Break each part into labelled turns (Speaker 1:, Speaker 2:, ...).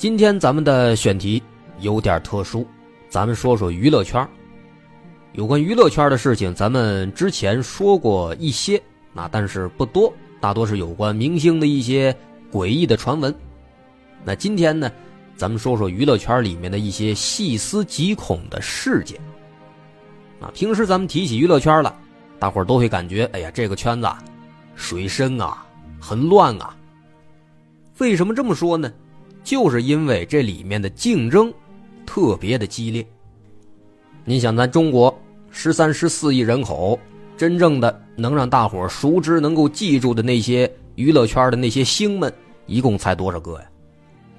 Speaker 1: 今天咱们的选题有点特殊，咱们说说娱乐圈有关娱乐圈的事情，咱们之前说过一些，那但是不多，大多是有关明星的一些诡异的传闻。那今天呢，咱们说说娱乐圈里面的一些细思极恐的事件。啊，平时咱们提起娱乐圈了，大伙儿都会感觉，哎呀，这个圈子水深啊，很乱啊。为什么这么说呢？就是因为这里面的竞争特别的激烈。你想，咱中国十三十四亿人口，真正的能让大伙熟知、能够记住的那些娱乐圈的那些星们，一共才多少个呀？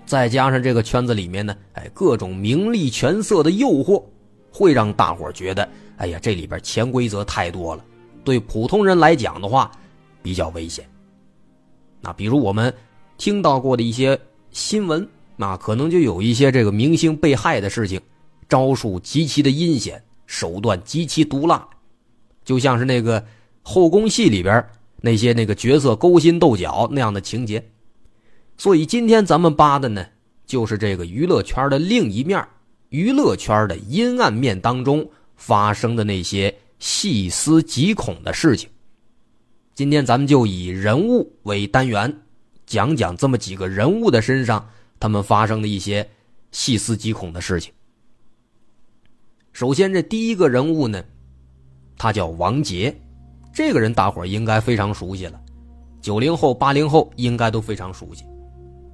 Speaker 1: 再加上这个圈子里面呢，哎，各种名利权色的诱惑，会让大伙觉得，哎呀，这里边潜规则太多了，对普通人来讲的话，比较危险。那比如我们听到过的一些。新闻那，可能就有一些这个明星被害的事情，招数极其的阴险，手段极其毒辣，就像是那个后宫戏里边那些那个角色勾心斗角那样的情节。所以今天咱们扒的呢，就是这个娱乐圈的另一面，娱乐圈的阴暗面当中发生的那些细思极恐的事情。今天咱们就以人物为单元。讲讲这么几个人物的身上，他们发生的一些细思极恐的事情。首先，这第一个人物呢，他叫王杰，这个人大伙应该非常熟悉了。九零后、八零后应该都非常熟悉。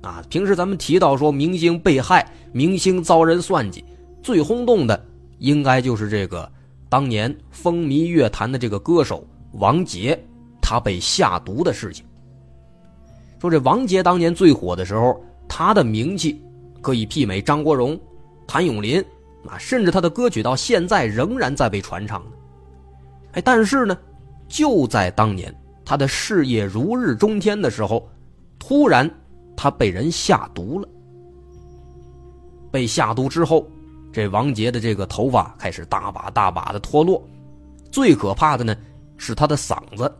Speaker 1: 啊，平时咱们提到说明星被害、明星遭人算计，最轰动的应该就是这个当年风靡乐坛的这个歌手王杰，他被下毒的事情。说这王杰当年最火的时候，他的名气可以媲美张国荣、谭咏麟啊，甚至他的歌曲到现在仍然在被传唱。哎，但是呢，就在当年他的事业如日中天的时候，突然他被人下毒了。被下毒之后，这王杰的这个头发开始大把大把的脱落，最可怕的呢是他的嗓子、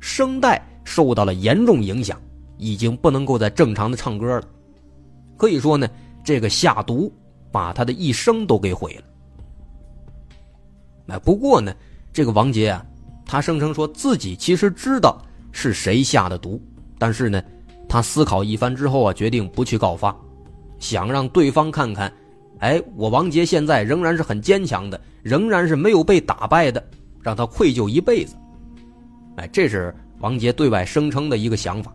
Speaker 1: 声带受到了严重影响。已经不能够再正常的唱歌了，可以说呢，这个下毒把他的一生都给毁了。那不过呢，这个王杰啊，他声称说自己其实知道是谁下的毒，但是呢，他思考一番之后啊，决定不去告发，想让对方看看，哎，我王杰现在仍然是很坚强的，仍然是没有被打败的，让他愧疚一辈子。哎，这是王杰对外声称的一个想法。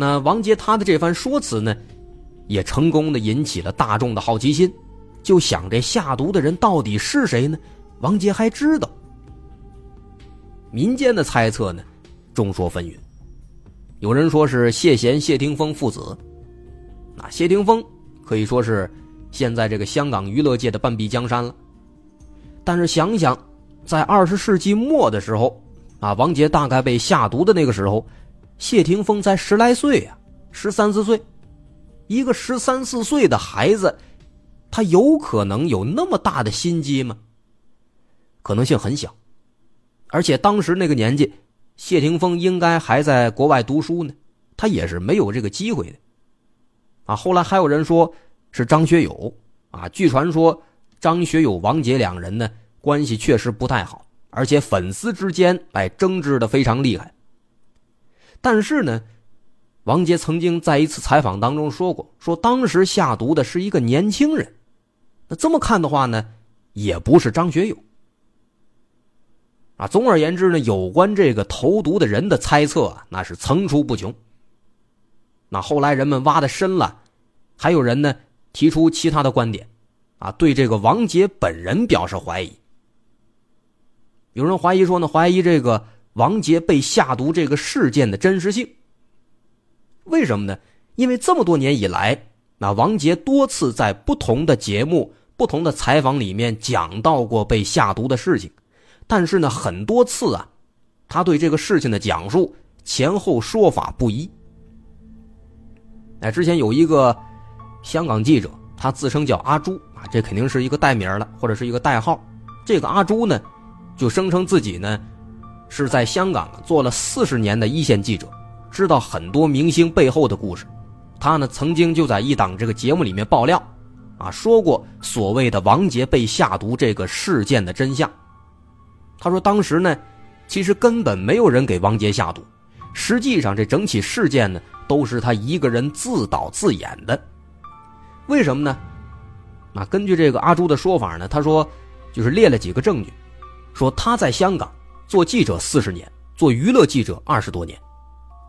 Speaker 1: 那王杰他的这番说辞呢，也成功的引起了大众的好奇心，就想这下毒的人到底是谁呢？王杰还知道。民间的猜测呢，众说纷纭，有人说是谢贤、谢霆锋父子。那谢霆锋可以说是现在这个香港娱乐界的半壁江山了。但是想想，在二十世纪末的时候，啊，王杰大概被下毒的那个时候。谢霆锋才十来岁呀，十三四岁，一个十三四岁的孩子，他有可能有那么大的心机吗？可能性很小，而且当时那个年纪，谢霆锋应该还在国外读书呢，他也是没有这个机会的。啊，后来还有人说是张学友，啊，据传说张学友、王杰两人呢关系确实不太好，而且粉丝之间哎争执的非常厉害。但是呢，王杰曾经在一次采访当中说过，说当时下毒的是一个年轻人。那这么看的话呢，也不是张学友。啊，总而言之呢，有关这个投毒的人的猜测啊，那是层出不穷。那后来人们挖的深了，还有人呢提出其他的观点，啊，对这个王杰本人表示怀疑。有人怀疑说呢，怀疑这个。王杰被下毒这个事件的真实性，为什么呢？因为这么多年以来，那王杰多次在不同的节目、不同的采访里面讲到过被下毒的事情，但是呢，很多次啊，他对这个事情的讲述前后说法不一。哎，之前有一个香港记者，他自称叫阿朱啊，这肯定是一个代名了，或者是一个代号。这个阿朱呢，就声称自己呢。是在香港做了四十年的一线记者，知道很多明星背后的故事。他呢曾经就在一档这个节目里面爆料，啊，说过所谓的王杰被下毒这个事件的真相。他说当时呢，其实根本没有人给王杰下毒，实际上这整起事件呢都是他一个人自导自演的。为什么呢？那根据这个阿朱的说法呢，他说就是列了几个证据，说他在香港。做记者四十年，做娱乐记者二十多年，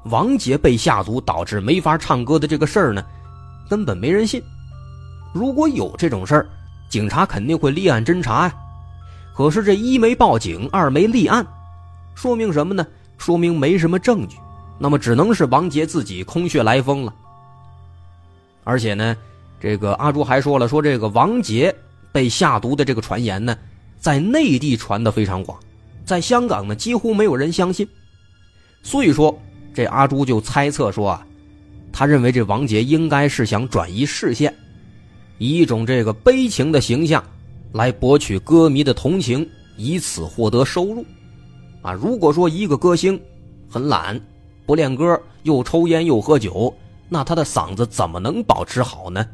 Speaker 1: 王杰被下毒导致没法唱歌的这个事儿呢，根本没人信。如果有这种事儿，警察肯定会立案侦查呀。可是这一没报警，二没立案，说明什么呢？说明没什么证据。那么只能是王杰自己空穴来风了。而且呢，这个阿朱还说了，说这个王杰被下毒的这个传言呢，在内地传的非常广。在香港呢，几乎没有人相信，所以说这阿朱就猜测说啊，他认为这王杰应该是想转移视线，以一种这个悲情的形象来博取歌迷的同情，以此获得收入。啊，如果说一个歌星很懒，不练歌，又抽烟又喝酒，那他的嗓子怎么能保持好呢？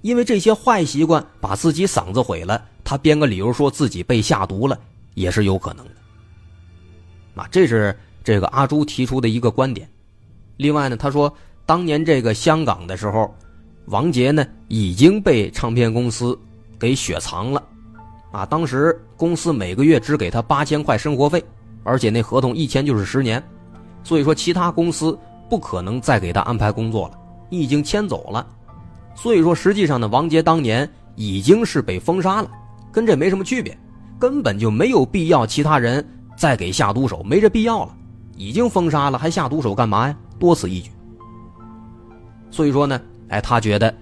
Speaker 1: 因为这些坏习惯把自己嗓子毁了，他编个理由说自己被下毒了。也是有可能的，啊，这是这个阿朱提出的一个观点。另外呢，他说当年这个香港的时候，王杰呢已经被唱片公司给雪藏了，啊，当时公司每个月只给他八千块生活费，而且那合同一签就是十年，所以说其他公司不可能再给他安排工作了，已经迁走了。所以说实际上呢，王杰当年已经是被封杀了，跟这没什么区别，根本就没有必要其他人再给下毒手，没这必要了。已经封杀了，还下毒手干嘛呀？多此一举。所以说呢，哎，他觉得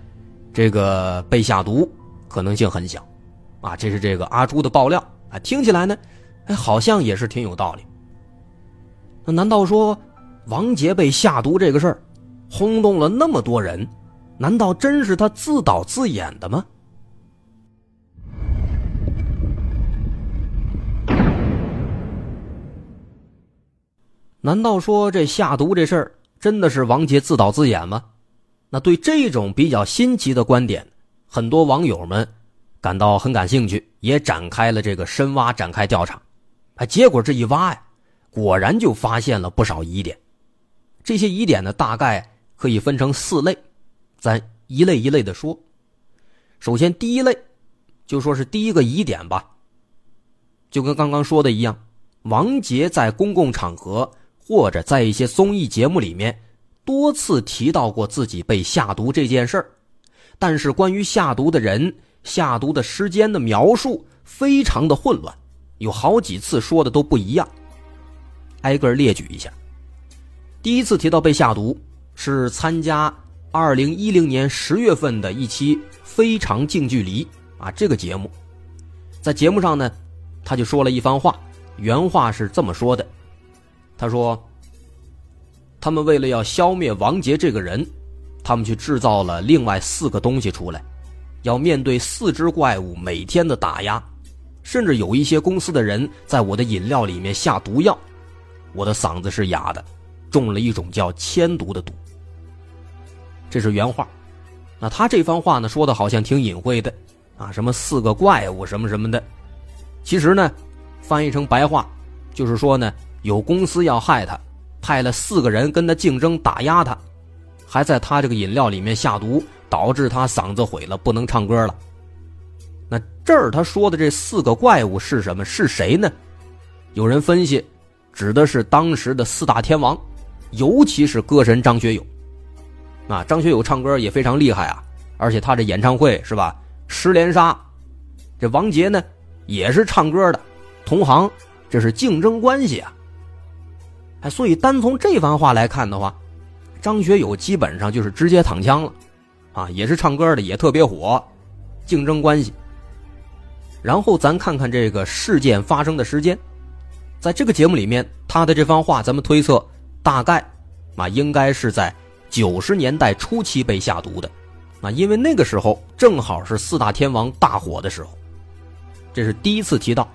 Speaker 1: 这个被下毒可能性很小，啊，这是这个阿朱的爆料啊，听起来呢，哎，好像也是挺有道理。那难道说王杰被下毒这个事儿轰动了那么多人？难道真是他自导自演的吗？难道说这下毒这事儿真的是王杰自导自演吗？那对这种比较新奇的观点，很多网友们感到很感兴趣，也展开了这个深挖，展开调查。哎，结果这一挖呀，果然就发现了不少疑点。这些疑点呢，大概可以分成四类，咱一类一类的说。首先，第一类，就说是第一个疑点吧，就跟刚刚说的一样，王杰在公共场合。或者在一些综艺节目里面多次提到过自己被下毒这件事儿，但是关于下毒的人、下毒的时间的描述非常的混乱，有好几次说的都不一样。挨个列举一下。第一次提到被下毒是参加二零一零年十月份的一期《非常近距离》啊，这个节目，在节目上呢，他就说了一番话，原话是这么说的。他说：“他们为了要消灭王杰这个人，他们去制造了另外四个东西出来，要面对四只怪物每天的打压，甚至有一些公司的人在我的饮料里面下毒药，我的嗓子是哑的，中了一种叫铅毒的毒。”这是原话。那他这番话呢，说的好像挺隐晦的，啊，什么四个怪物什么什么的，其实呢，翻译成白话，就是说呢。有公司要害他，派了四个人跟他竞争打压他，还在他这个饮料里面下毒，导致他嗓子毁了，不能唱歌了。那这儿他说的这四个怪物是什么？是谁呢？有人分析，指的是当时的四大天王，尤其是歌神张学友。啊，张学友唱歌也非常厉害啊，而且他这演唱会是吧，十连杀。这王杰呢，也是唱歌的，同行，这是竞争关系啊。哎，所以单从这番话来看的话，张学友基本上就是直接躺枪了，啊，也是唱歌的，也特别火，竞争关系。然后咱看看这个事件发生的时间，在这个节目里面，他的这番话，咱们推测大概啊，应该是在九十年代初期被下毒的，啊，因为那个时候正好是四大天王大火的时候，这是第一次提到。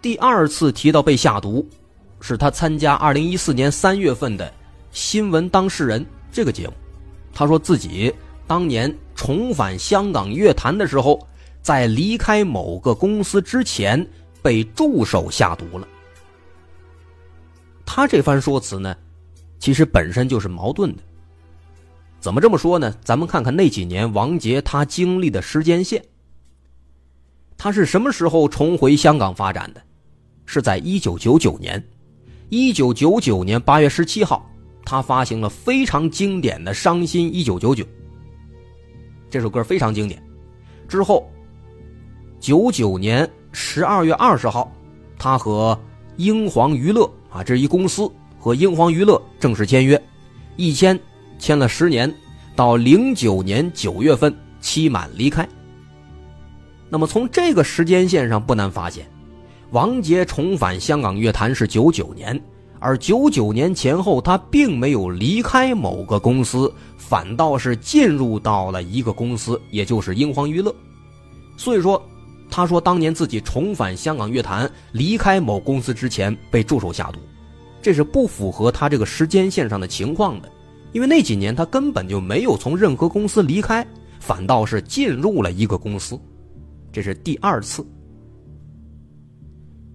Speaker 1: 第二次提到被下毒。是他参加二零一四年三月份的《新闻当事人》这个节目，他说自己当年重返香港乐坛的时候，在离开某个公司之前被助手下毒了。他这番说辞呢，其实本身就是矛盾的。怎么这么说呢？咱们看看那几年王杰他经历的时间线。他是什么时候重回香港发展的？是在一九九九年。一九九九年八月十七号，他发行了非常经典的《伤心一九九九》。这首歌非常经典。之后，九九年十二月二十号，他和英皇娱乐啊，这是一公司，和英皇娱乐正式签约，一签签了十年，到零九年九月份期满离开。那么从这个时间线上，不难发现。王杰重返香港乐坛是九九年，而九九年前后，他并没有离开某个公司，反倒是进入到了一个公司，也就是英皇娱乐。所以说，他说当年自己重返香港乐坛，离开某公司之前被助手下毒，这是不符合他这个时间线上的情况的，因为那几年他根本就没有从任何公司离开，反倒是进入了一个公司，这是第二次。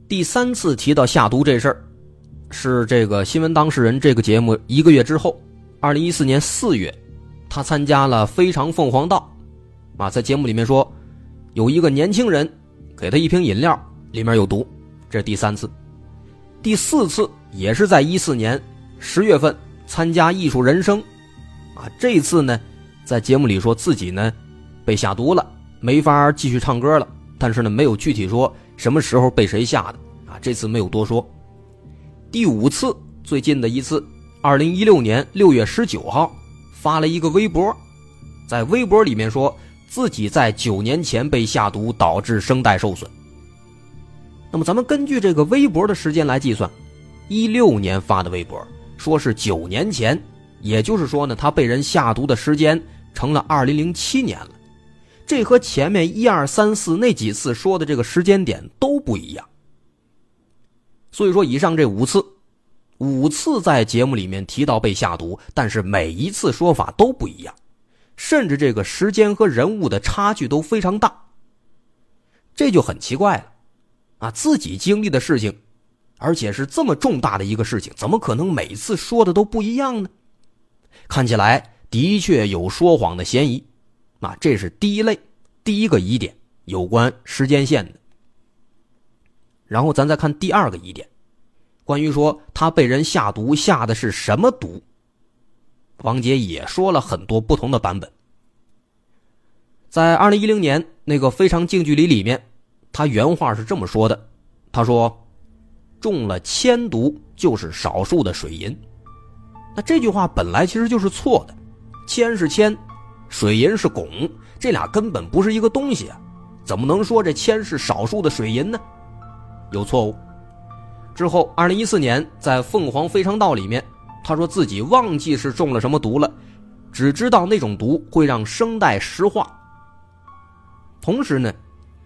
Speaker 1: 第三次提到下毒这事儿，是这个新闻当事人这个节目一个月之后，二零一四年四月，他参加了《非常凤凰道》，啊，在节目里面说，有一个年轻人给他一瓶饮料，里面有毒，这是第三次。第四次也是在一四年十月份参加《艺术人生》，啊，这次呢，在节目里说自己呢被下毒了，没法继续唱歌了。但是呢，没有具体说什么时候被谁下的啊，这次没有多说。第五次，最近的一次，二零一六年六月十九号，发了一个微博，在微博里面说自己在九年前被下毒，导致声带受损。那么咱们根据这个微博的时间来计算，一六年发的微博，说是九年前，也就是说呢，他被人下毒的时间成了二零零七年了，这和前面一二三四那几次说的这个时间点都不一样。所以说，以上这五次，五次在节目里面提到被下毒，但是每一次说法都不一样，甚至这个时间和人物的差距都非常大，这就很奇怪了。啊，自己经历的事情，而且是这么重大的一个事情，怎么可能每次说的都不一样呢？看起来的确有说谎的嫌疑。啊，这是第一类，第一个疑点，有关时间线的。然后咱再看第二个疑点，关于说他被人下毒，下的是什么毒？王杰也说了很多不同的版本。在二零一零年那个非常近距离里面。他原话是这么说的：“他说，中了铅毒就是少数的水银。那这句话本来其实就是错的，铅是铅，水银是汞，这俩根本不是一个东西啊！怎么能说这铅是少数的水银呢？有错误。之后，二零一四年在《凤凰非常道》里面，他说自己忘记是中了什么毒了，只知道那种毒会让声带石化。同时呢。”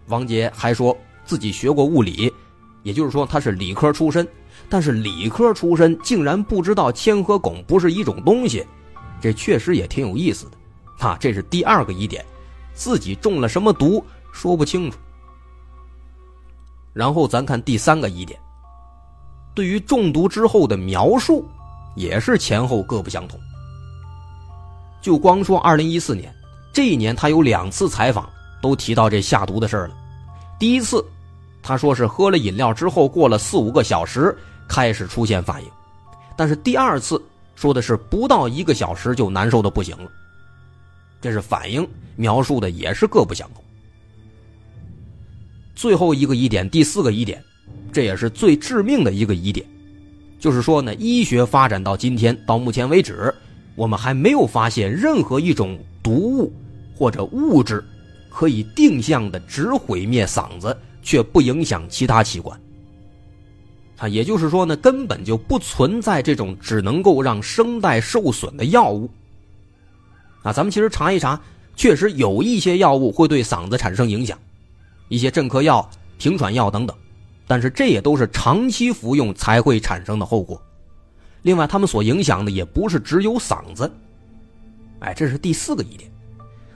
Speaker 1: 王杰还说自己学过物理，也就是说他是理科出身，但是理科出身竟然不知道铅和汞不是一种东西，这确实也挺有意思的。啊，这是第二个疑点，自己中了什么毒说不清楚。然后咱看第三个疑点，对于中毒之后的描述，也是前后各不相同。就光说二零一四年这一年，他有两次采访。都提到这下毒的事了。第一次，他说是喝了饮料之后，过了四五个小时开始出现反应，但是第二次说的是不到一个小时就难受的不行了。这是反应描述的也是各不相同。最后一个疑点，第四个疑点，这也是最致命的一个疑点，就是说呢，医学发展到今天到目前为止，我们还没有发现任何一种毒物或者物质。可以定向的只毁灭嗓子，却不影响其他器官。啊，也就是说呢，根本就不存在这种只能够让声带受损的药物。啊，咱们其实查一查，确实有一些药物会对嗓子产生影响，一些镇咳药、平喘药等等，但是这也都是长期服用才会产生的后果。另外，他们所影响的也不是只有嗓子。哎，这是第四个疑点。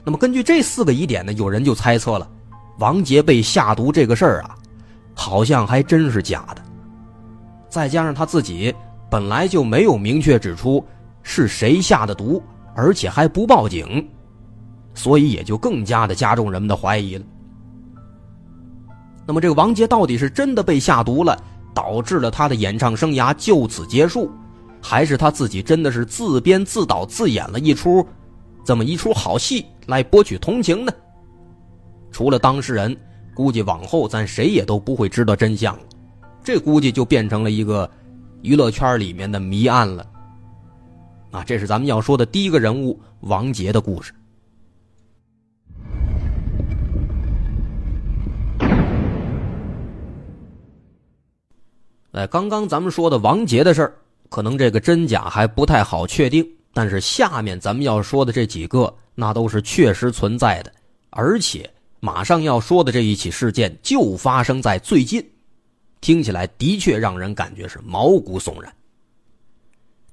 Speaker 1: 那么根据这四个疑点呢，有人就猜测了，王杰被下毒这个事儿啊，好像还真是假的。再加上他自己本来就没有明确指出是谁下的毒，而且还不报警，所以也就更加的加重人们的怀疑了。那么这个王杰到底是真的被下毒了，导致了他的演唱生涯就此结束，还是他自己真的是自编自导自演了一出？这么一出好戏来博取同情呢？除了当事人，估计往后咱谁也都不会知道真相了。这估计就变成了一个娱乐圈里面的谜案了。啊，这是咱们要说的第一个人物王杰的故事。哎，刚刚咱们说的王杰的事儿，可能这个真假还不太好确定。但是下面咱们要说的这几个，那都是确实存在的，而且马上要说的这一起事件就发生在最近，听起来的确让人感觉是毛骨悚然。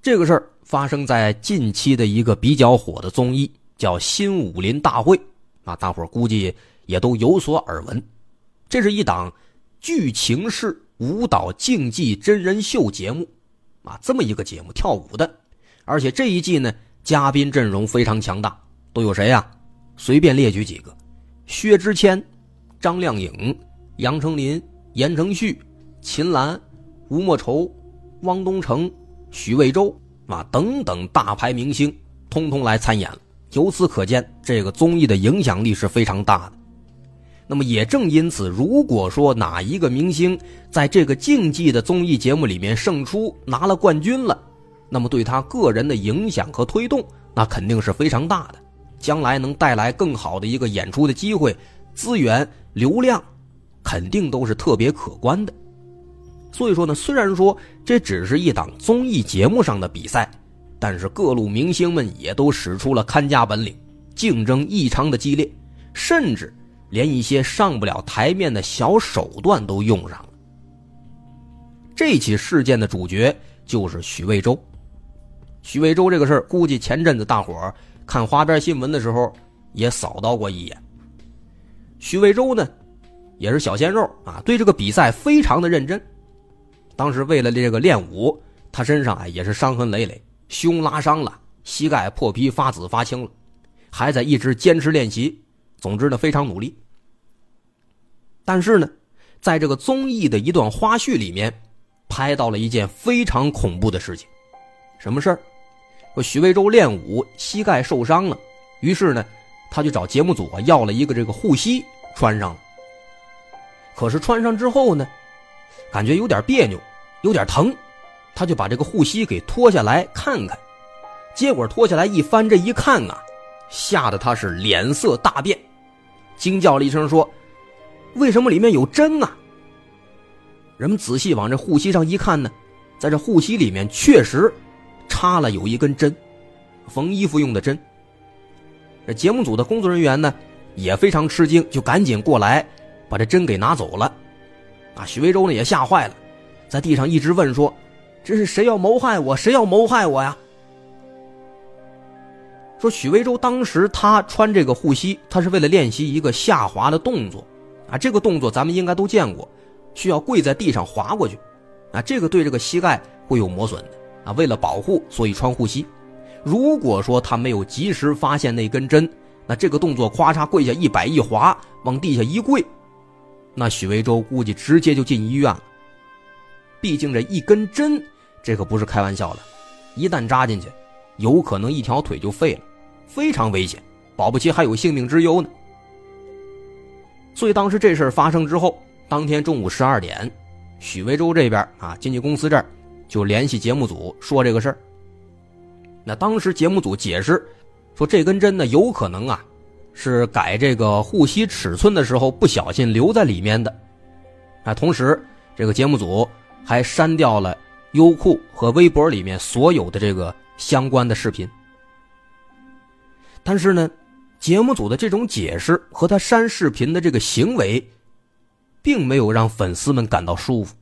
Speaker 1: 这个事儿发生在近期的一个比较火的综艺，叫《新武林大会》，啊，大伙估计也都有所耳闻。这是一档剧情式舞蹈竞技真人秀节目，啊，这么一个节目，跳舞的。而且这一季呢，嘉宾阵容非常强大，都有谁呀？随便列举几个：薛之谦、张靓颖、杨丞琳、言承旭、秦岚、吴莫愁、汪东城、许魏洲啊等等大牌明星，通通来参演了。由此可见，这个综艺的影响力是非常大的。那么也正因此，如果说哪一个明星在这个竞技的综艺节目里面胜出，拿了冠军了，那么对他个人的影响和推动，那肯定是非常大的。将来能带来更好的一个演出的机会、资源、流量，肯定都是特别可观的。所以说呢，虽然说这只是一档综艺节目上的比赛，但是各路明星们也都使出了看家本领，竞争异常的激烈，甚至。连一些上不了台面的小手段都用上了。这起事件的主角就是许魏洲。许魏洲这个事儿，估计前阵子大伙儿看花边新闻的时候也扫到过一眼。许魏洲呢，也是小鲜肉啊，对这个比赛非常的认真。当时为了这个练武，他身上啊也是伤痕累累，胸拉伤了，膝盖破皮发紫发青了，还在一直坚持练习。总之呢，非常努力。但是呢，在这个综艺的一段花絮里面，拍到了一件非常恐怖的事情。什么事儿？说许魏洲练武膝盖受伤了，于是呢，他就找节目组啊要了一个这个护膝穿上了。可是穿上之后呢，感觉有点别扭，有点疼，他就把这个护膝给脱下来看看。结果脱下来一翻，这一看啊。吓得他是脸色大变，惊叫了一声说：“为什么里面有针啊？”人们仔细往这护膝上一看呢，在这护膝里面确实插了有一根针，缝衣服用的针。这节目组的工作人员呢也非常吃惊，就赶紧过来把这针给拿走了。啊，许魏洲呢也吓坏了，在地上一直问说：“这是谁要谋害我？谁要谋害我呀？”说许魏洲当时他穿这个护膝，他是为了练习一个下滑的动作，啊，这个动作咱们应该都见过，需要跪在地上滑过去，啊，这个对这个膝盖会有磨损的，啊，为了保护，所以穿护膝。如果说他没有及时发现那根针，那这个动作咵嚓跪下一摆一滑，往地下一跪，那许魏洲估计直接就进医院了。毕竟这一根针，这可不是开玩笑的，一旦扎进去。有可能一条腿就废了，非常危险，保不齐还有性命之忧呢。所以当时这事发生之后，当天中午十二点，许魏洲这边啊，经纪公司这儿就联系节目组说这个事儿。那当时节目组解释说，这根针呢有可能啊是改这个护膝尺寸的时候不小心留在里面的。啊，同时这个节目组还删掉了优酷和微博里面所有的这个。相关的视频，但是呢，节目组的这种解释和他删视频的这个行为，并没有让粉丝们感到舒服，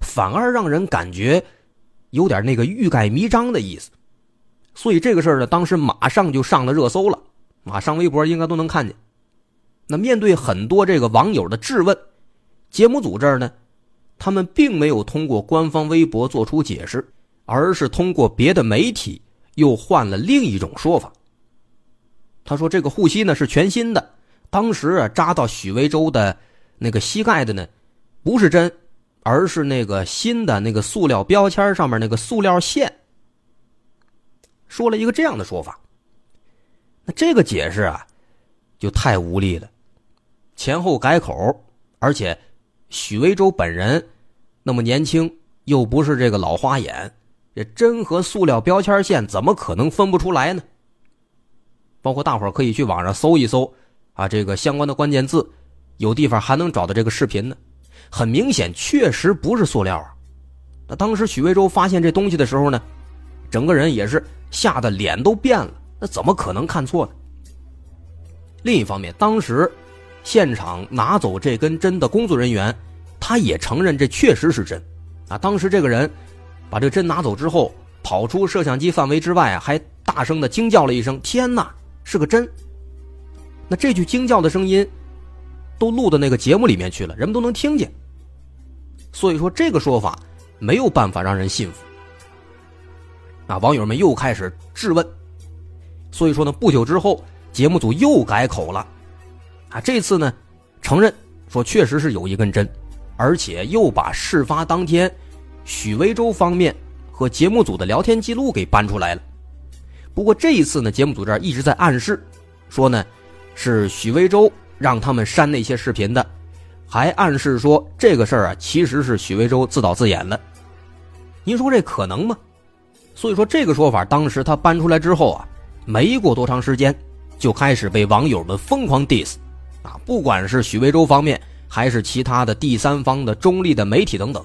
Speaker 1: 反而让人感觉有点那个欲盖弥彰的意思。所以这个事儿呢，当时马上就上了热搜了，马上微博应该都能看见。那面对很多这个网友的质问，节目组这儿呢，他们并没有通过官方微博做出解释。而是通过别的媒体又换了另一种说法。他说：“这个护膝呢是全新的，当时扎到许魏洲的那个膝盖的呢，不是针，而是那个新的那个塑料标签上面那个塑料线。”说了一个这样的说法。那这个解释啊，就太无力了，前后改口，而且许魏洲本人那么年轻，又不是这个老花眼。这针和塑料标签线怎么可能分不出来呢？包括大伙可以去网上搜一搜，啊，这个相关的关键字，有地方还能找到这个视频呢。很明显，确实不是塑料啊。那当时许魏洲发现这东西的时候呢，整个人也是吓得脸都变了。那怎么可能看错呢？另一方面，当时现场拿走这根针的工作人员，他也承认这确实是针。啊，当时这个人。把这针拿走之后，跑出摄像机范围之外，还大声的惊叫了一声：“天哪，是个针！”那这句惊叫的声音，都录到那个节目里面去了，人们都能听见。所以说，这个说法没有办法让人信服。啊，网友们又开始质问。所以说呢，不久之后，节目组又改口了，啊，这次呢，承认说确实是有一根针，而且又把事发当天。许魏洲方面和节目组的聊天记录给搬出来了。不过这一次呢，节目组这儿一直在暗示，说呢是许魏洲让他们删那些视频的，还暗示说这个事儿啊其实是许魏洲自导自演的。您说这可能吗？所以说这个说法当时他搬出来之后啊，没过多长时间，就开始被网友们疯狂 diss，啊，不管是许魏洲方面。还是其他的第三方的中立的媒体等等，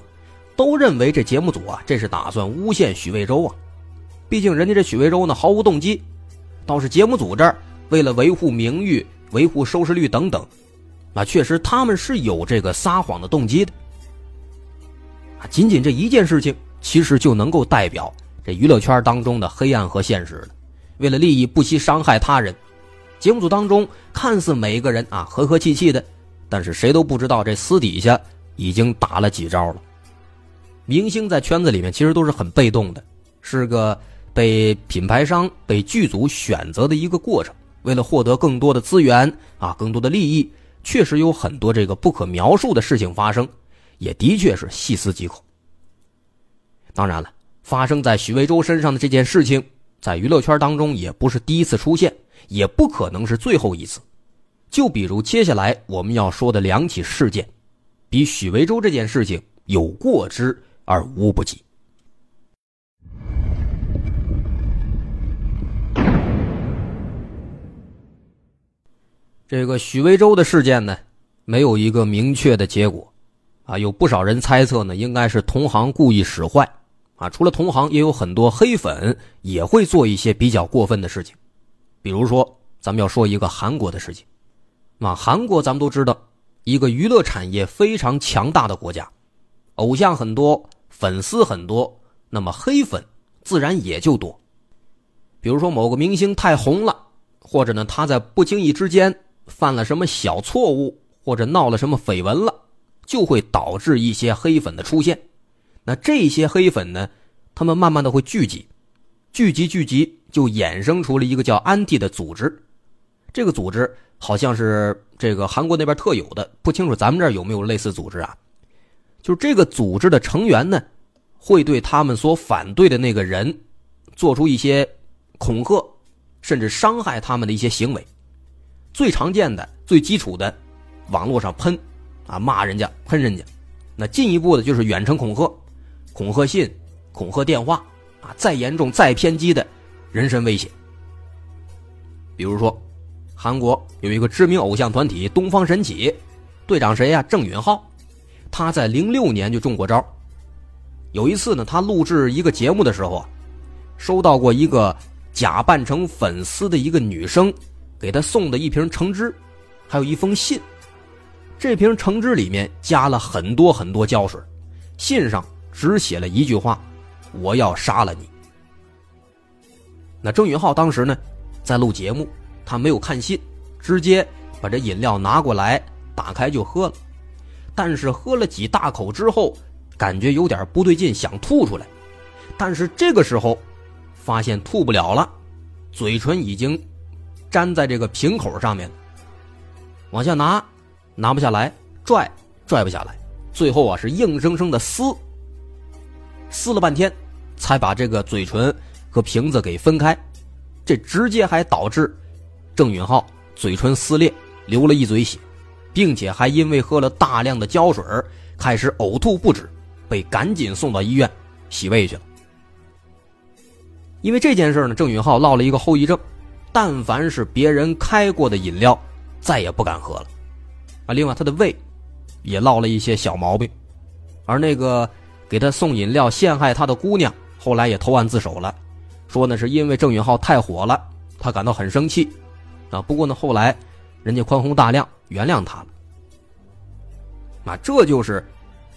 Speaker 1: 都认为这节目组啊，这是打算诬陷许魏洲啊。毕竟人家这许魏洲呢毫无动机，倒是节目组这儿为了维护名誉、维护收视率等等，啊，确实他们是有这个撒谎的动机的。啊，仅仅这一件事情，其实就能够代表这娱乐圈当中的黑暗和现实了。为了利益不惜伤害他人，节目组当中看似每一个人啊和和气气的。但是谁都不知道，这私底下已经打了几招了。明星在圈子里面其实都是很被动的，是个被品牌商、被剧组选择的一个过程。为了获得更多的资源啊，更多的利益，确实有很多这个不可描述的事情发生，也的确是细思极恐。当然了，发生在许魏洲身上的这件事情，在娱乐圈当中也不是第一次出现，也不可能是最后一次。就比如接下来我们要说的两起事件，比许维洲这件事情有过之而无不及。这个许维洲的事件呢，没有一个明确的结果，啊，有不少人猜测呢，应该是同行故意使坏，啊，除了同行，也有很多黑粉也会做一些比较过分的事情，比如说，咱们要说一个韩国的事情。那韩国咱们都知道，一个娱乐产业非常强大的国家，偶像很多，粉丝很多，那么黑粉自然也就多。比如说某个明星太红了，或者呢他在不经意之间犯了什么小错误，或者闹了什么绯闻了，就会导致一些黑粉的出现。那这些黑粉呢，他们慢慢的会聚集，聚集聚集，就衍生出了一个叫安迪的组织。这个组织。好像是这个韩国那边特有的，不清楚咱们这儿有没有类似组织啊？就是这个组织的成员呢，会对他们所反对的那个人，做出一些恐吓，甚至伤害他们的一些行为。最常见的、最基础的，网络上喷，啊骂人家、喷人家。那进一步的就是远程恐吓、恐吓信、恐吓电话，啊再严重、再偏激的人身威胁，比如说。韩国有一个知名偶像团体东方神起，队长谁呀？郑允浩，他在零六年就中过招。有一次呢，他录制一个节目的时候啊，收到过一个假扮成粉丝的一个女生给他送的一瓶橙汁，还有一封信。这瓶橙汁里面加了很多很多胶水，信上只写了一句话：“我要杀了你。”那郑允浩当时呢，在录节目。他没有看信，直接把这饮料拿过来，打开就喝了。但是喝了几大口之后，感觉有点不对劲，想吐出来。但是这个时候，发现吐不了了，嘴唇已经粘在这个瓶口上面往下拿，拿不下来，拽，拽不下来，最后啊是硬生生的撕，撕了半天，才把这个嘴唇和瓶子给分开。这直接还导致。郑允浩嘴唇撕裂，流了一嘴血，并且还因为喝了大量的胶水开始呕吐不止，被赶紧送到医院洗胃去了。因为这件事呢，郑允浩落了一个后遗症，但凡是别人开过的饮料，再也不敢喝了。啊，另外他的胃也落了一些小毛病，而那个给他送饮料陷害他的姑娘，后来也投案自首了，说呢是因为郑允浩太火了，他感到很生气。啊，不过呢，后来，人家宽宏大量原谅他了。啊，这就是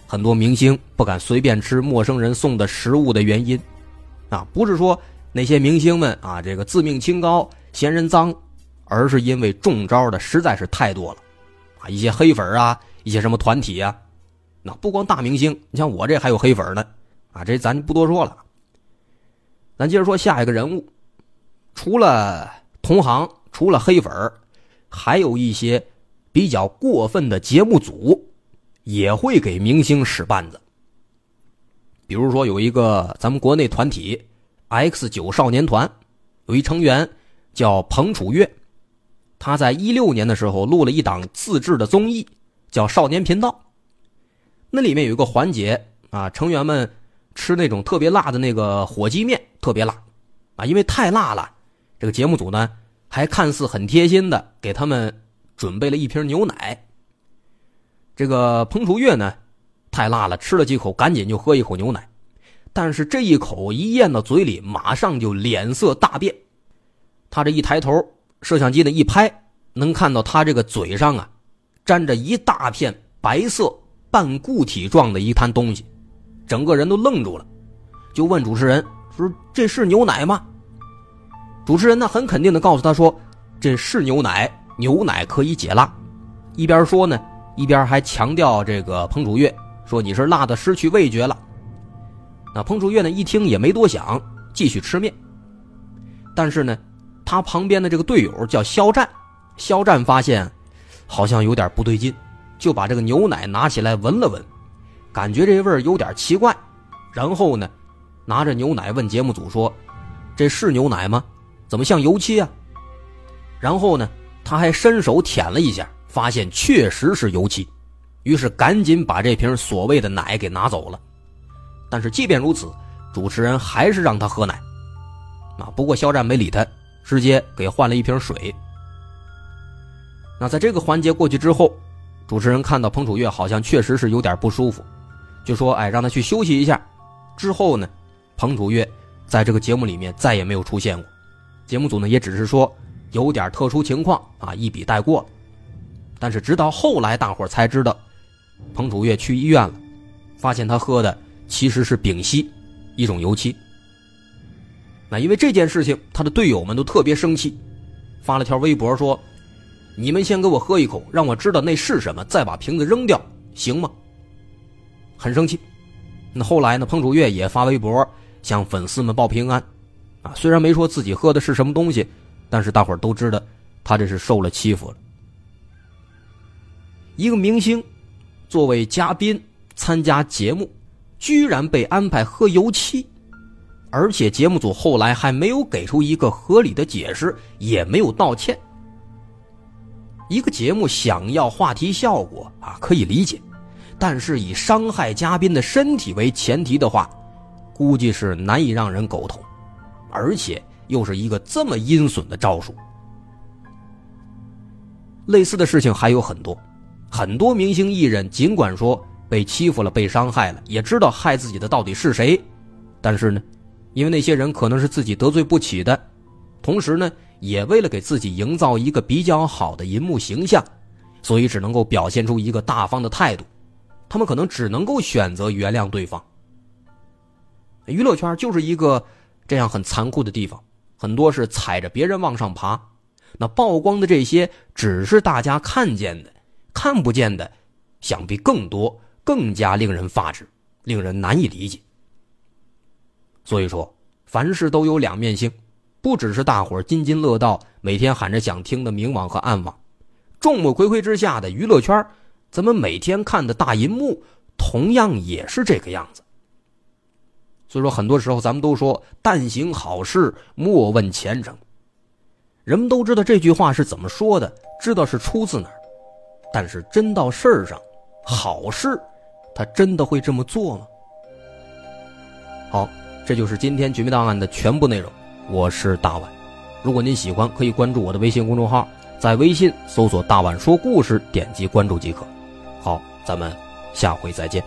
Speaker 1: 很多明星不敢随便吃陌生人送的食物的原因。啊，不是说那些明星们啊这个自命清高、嫌人脏，而是因为中招的实在是太多了。啊，一些黑粉啊，一些什么团体啊，那不光大明星，你像我这还有黑粉呢。啊，这咱不多说了。咱接着说下一个人物，除了同行。除了黑粉还有一些比较过分的节目组也会给明星使绊子。比如说有一个咱们国内团体 X 九少年团，有一成员叫彭楚月，他在一六年的时候录了一档自制的综艺，叫《少年频道》。那里面有一个环节啊，成员们吃那种特别辣的那个火鸡面，特别辣啊，因为太辣了，这个节目组呢还看似很贴心的给他们准备了一瓶牛奶。这个彭楚月呢。太辣了，吃了几口，赶紧就喝一口牛奶，但是这一口一咽到嘴里，马上就脸色大变。他这一抬头，摄像机呢一拍，能看到他这个嘴上啊，沾着一大片白色半固体状的一滩东西，整个人都愣住了，就问主持人说：“这是牛奶吗？”主持人呢很肯定的告诉他说：“这是牛奶，牛奶可以解辣。”一边说呢，一边还强调这个彭楚月。说你是辣的失去味觉了。那彭楚月呢？一听也没多想，继续吃面。但是呢，他旁边的这个队友叫肖战，肖战发现好像有点不对劲，就把这个牛奶拿起来闻了闻，感觉这味儿有点奇怪。然后呢，拿着牛奶问节目组说：“这是牛奶吗？怎么像油漆啊？”然后呢，他还伸手舔了一下，发现确实是油漆。于是赶紧把这瓶所谓的奶给拿走了，但是即便如此，主持人还是让他喝奶。啊，不过肖战没理他，直接给换了一瓶水。那在这个环节过去之后，主持人看到彭楚月好像确实是有点不舒服，就说：“哎，让他去休息一下。”之后呢，彭楚月在这个节目里面再也没有出现过，节目组呢也只是说有点特殊情况啊，一笔带过。但是直到后来，大伙才知道。彭楚月去医院了，发现他喝的其实是丙烯，一种油漆。那因为这件事情，他的队友们都特别生气，发了条微博说：“你们先给我喝一口，让我知道那是什么，再把瓶子扔掉，行吗？”很生气。那后来呢？彭楚月也发微博向粉丝们报平安，啊，虽然没说自己喝的是什么东西，但是大伙都知道他这是受了欺负了。一个明星。作为嘉宾参加节目，居然被安排喝油漆，而且节目组后来还没有给出一个合理的解释，也没有道歉。一个节目想要话题效果啊，可以理解，但是以伤害嘉宾的身体为前提的话，估计是难以让人苟同，而且又是一个这么阴损的招数。类似的事情还有很多。很多明星艺人尽管说被欺负了、被伤害了，也知道害自己的到底是谁，但是呢，因为那些人可能是自己得罪不起的，同时呢，也为了给自己营造一个比较好的银幕形象，所以只能够表现出一个大方的态度，他们可能只能够选择原谅对方。娱乐圈就是一个这样很残酷的地方，很多是踩着别人往上爬，那曝光的这些只是大家看见的。看不见的，想必更多，更加令人发指，令人难以理解。所以说，凡事都有两面性，不只是大伙津津乐道，每天喊着想听的明网和暗网，众目睽睽之下的娱乐圈，咱们每天看的大银幕，同样也是这个样子。所以说，很多时候咱们都说“但行好事，莫问前程”，人们都知道这句话是怎么说的，知道是出自哪儿。但是真到事儿上，好事，他真的会这么做吗？好，这就是今天绝密档案的全部内容。我是大碗，如果您喜欢，可以关注我的微信公众号，在微信搜索“大碗说故事”，点击关注即可。好，咱们下回再见。